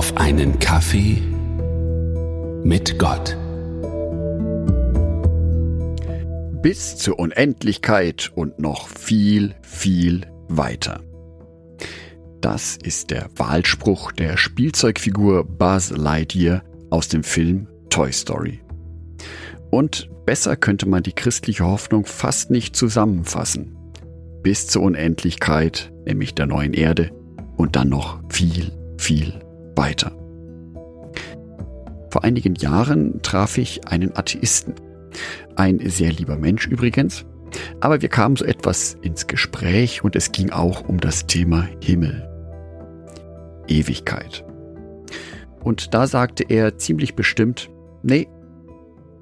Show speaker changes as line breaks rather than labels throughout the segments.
auf einen Kaffee mit Gott.
Bis zur Unendlichkeit und noch viel, viel weiter. Das ist der Wahlspruch der Spielzeugfigur Buzz Lightyear aus dem Film Toy Story. Und besser könnte man die christliche Hoffnung fast nicht zusammenfassen. Bis zur Unendlichkeit, nämlich der neuen Erde, und dann noch viel, viel weiter. Vor einigen Jahren traf ich einen Atheisten. Ein sehr lieber Mensch übrigens. Aber wir kamen so etwas ins Gespräch und es ging auch um das Thema Himmel. Ewigkeit. Und da sagte er ziemlich bestimmt, nee,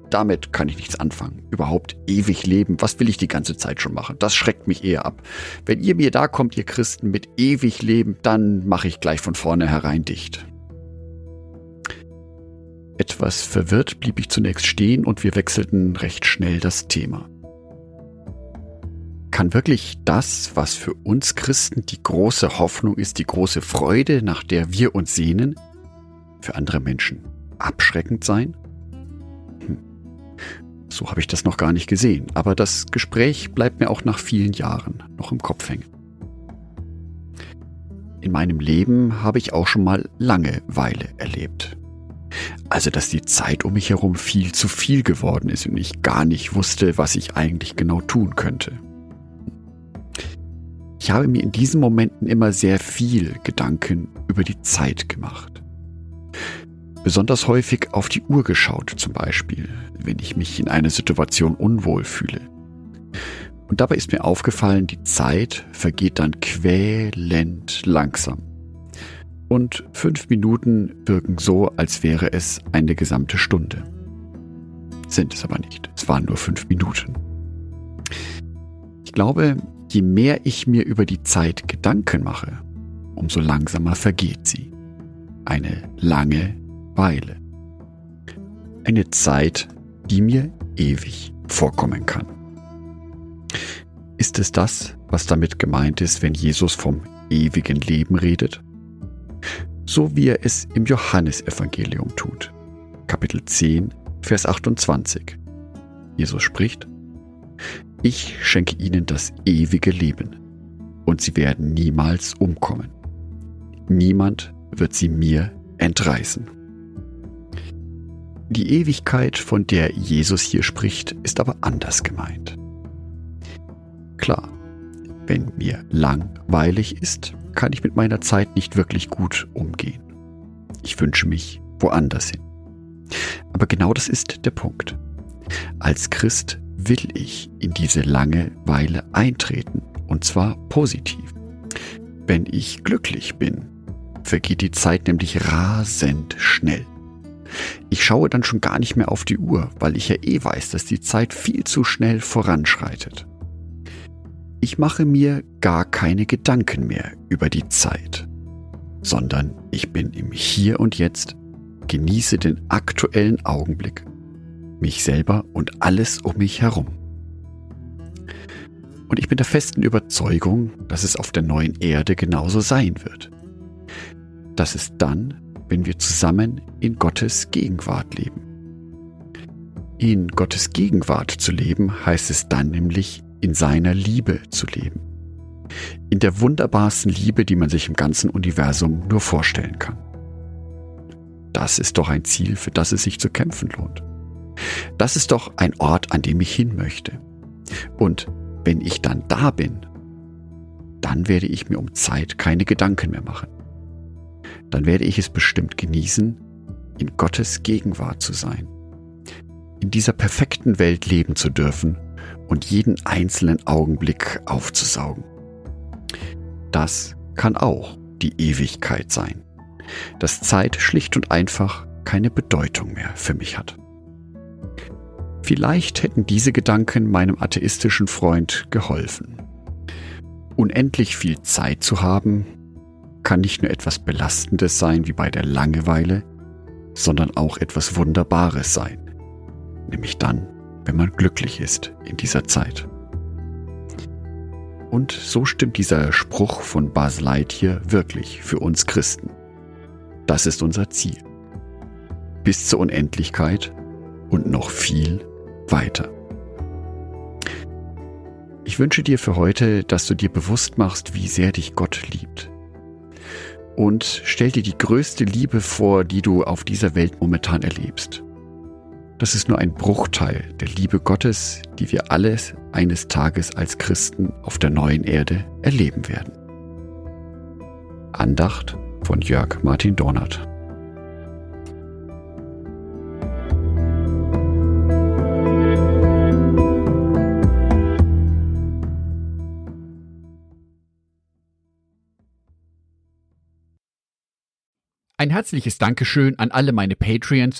damit kann ich nichts anfangen. Überhaupt ewig leben, was will ich die ganze Zeit schon machen? Das schreckt mich eher ab. Wenn ihr mir da kommt, ihr Christen, mit ewig leben, dann mache ich gleich von vornherein dicht. Etwas verwirrt blieb ich zunächst stehen und wir wechselten recht schnell das Thema. Kann wirklich das, was für uns Christen die große Hoffnung ist, die große Freude, nach der wir uns sehnen, für andere Menschen abschreckend sein? Hm. So habe ich das noch gar nicht gesehen, aber das Gespräch bleibt mir auch nach vielen Jahren noch im Kopf hängen. In meinem Leben habe ich auch schon mal Langeweile erlebt. Also, dass die Zeit um mich herum viel zu viel geworden ist und ich gar nicht wusste, was ich eigentlich genau tun könnte. Ich habe mir in diesen Momenten immer sehr viel Gedanken über die Zeit gemacht. Besonders häufig auf die Uhr geschaut zum Beispiel, wenn ich mich in einer Situation unwohl fühle. Und dabei ist mir aufgefallen, die Zeit vergeht dann quälend langsam. Und fünf Minuten wirken so, als wäre es eine gesamte Stunde. Sind es aber nicht. Es waren nur fünf Minuten. Ich glaube, je mehr ich mir über die Zeit Gedanken mache, umso langsamer vergeht sie. Eine lange Weile. Eine Zeit, die mir ewig vorkommen kann. Ist es das, was damit gemeint ist, wenn Jesus vom ewigen Leben redet? So wie er es im Johannesevangelium tut. Kapitel 10, Vers 28. Jesus spricht, ich schenke ihnen das ewige Leben und sie werden niemals umkommen. Niemand wird sie mir entreißen. Die Ewigkeit, von der Jesus hier spricht, ist aber anders gemeint. Klar, wenn mir langweilig ist, kann ich mit meiner Zeit nicht wirklich gut umgehen. Ich wünsche mich woanders hin. Aber genau das ist der Punkt. Als Christ will ich in diese Langeweile eintreten, und zwar positiv. Wenn ich glücklich bin, vergeht die Zeit nämlich rasend schnell. Ich schaue dann schon gar nicht mehr auf die Uhr, weil ich ja eh weiß, dass die Zeit viel zu schnell voranschreitet. Ich mache mir gar keine Gedanken mehr über die Zeit, sondern ich bin im Hier und Jetzt, genieße den aktuellen Augenblick, mich selber und alles um mich herum. Und ich bin der festen Überzeugung, dass es auf der neuen Erde genauso sein wird. Das ist dann, wenn wir zusammen in Gottes Gegenwart leben. In Gottes Gegenwart zu leben heißt es dann nämlich in seiner Liebe zu leben. In der wunderbarsten Liebe, die man sich im ganzen Universum nur vorstellen kann. Das ist doch ein Ziel, für das es sich zu kämpfen lohnt. Das ist doch ein Ort, an dem ich hin möchte. Und wenn ich dann da bin, dann werde ich mir um Zeit keine Gedanken mehr machen dann werde ich es bestimmt genießen, in Gottes Gegenwart zu sein, in dieser perfekten Welt leben zu dürfen und jeden einzelnen Augenblick aufzusaugen. Das kann auch die Ewigkeit sein, dass Zeit schlicht und einfach keine Bedeutung mehr für mich hat. Vielleicht hätten diese Gedanken meinem atheistischen Freund geholfen. Unendlich viel Zeit zu haben, kann nicht nur etwas Belastendes sein wie bei der Langeweile, sondern auch etwas Wunderbares sein. Nämlich dann, wenn man glücklich ist in dieser Zeit. Und so stimmt dieser Spruch von Buzz Lightyear wirklich für uns Christen. Das ist unser Ziel. Bis zur Unendlichkeit und noch viel weiter. Ich wünsche dir für heute, dass du dir bewusst machst, wie sehr dich Gott liebt. Und stell dir die größte Liebe vor, die du auf dieser Welt momentan erlebst. Das ist nur ein Bruchteil der Liebe Gottes, die wir alles eines Tages als Christen auf der neuen Erde erleben werden. Andacht von Jörg Martin Dornert.
Ein herzliches Dankeschön an alle meine Patreons,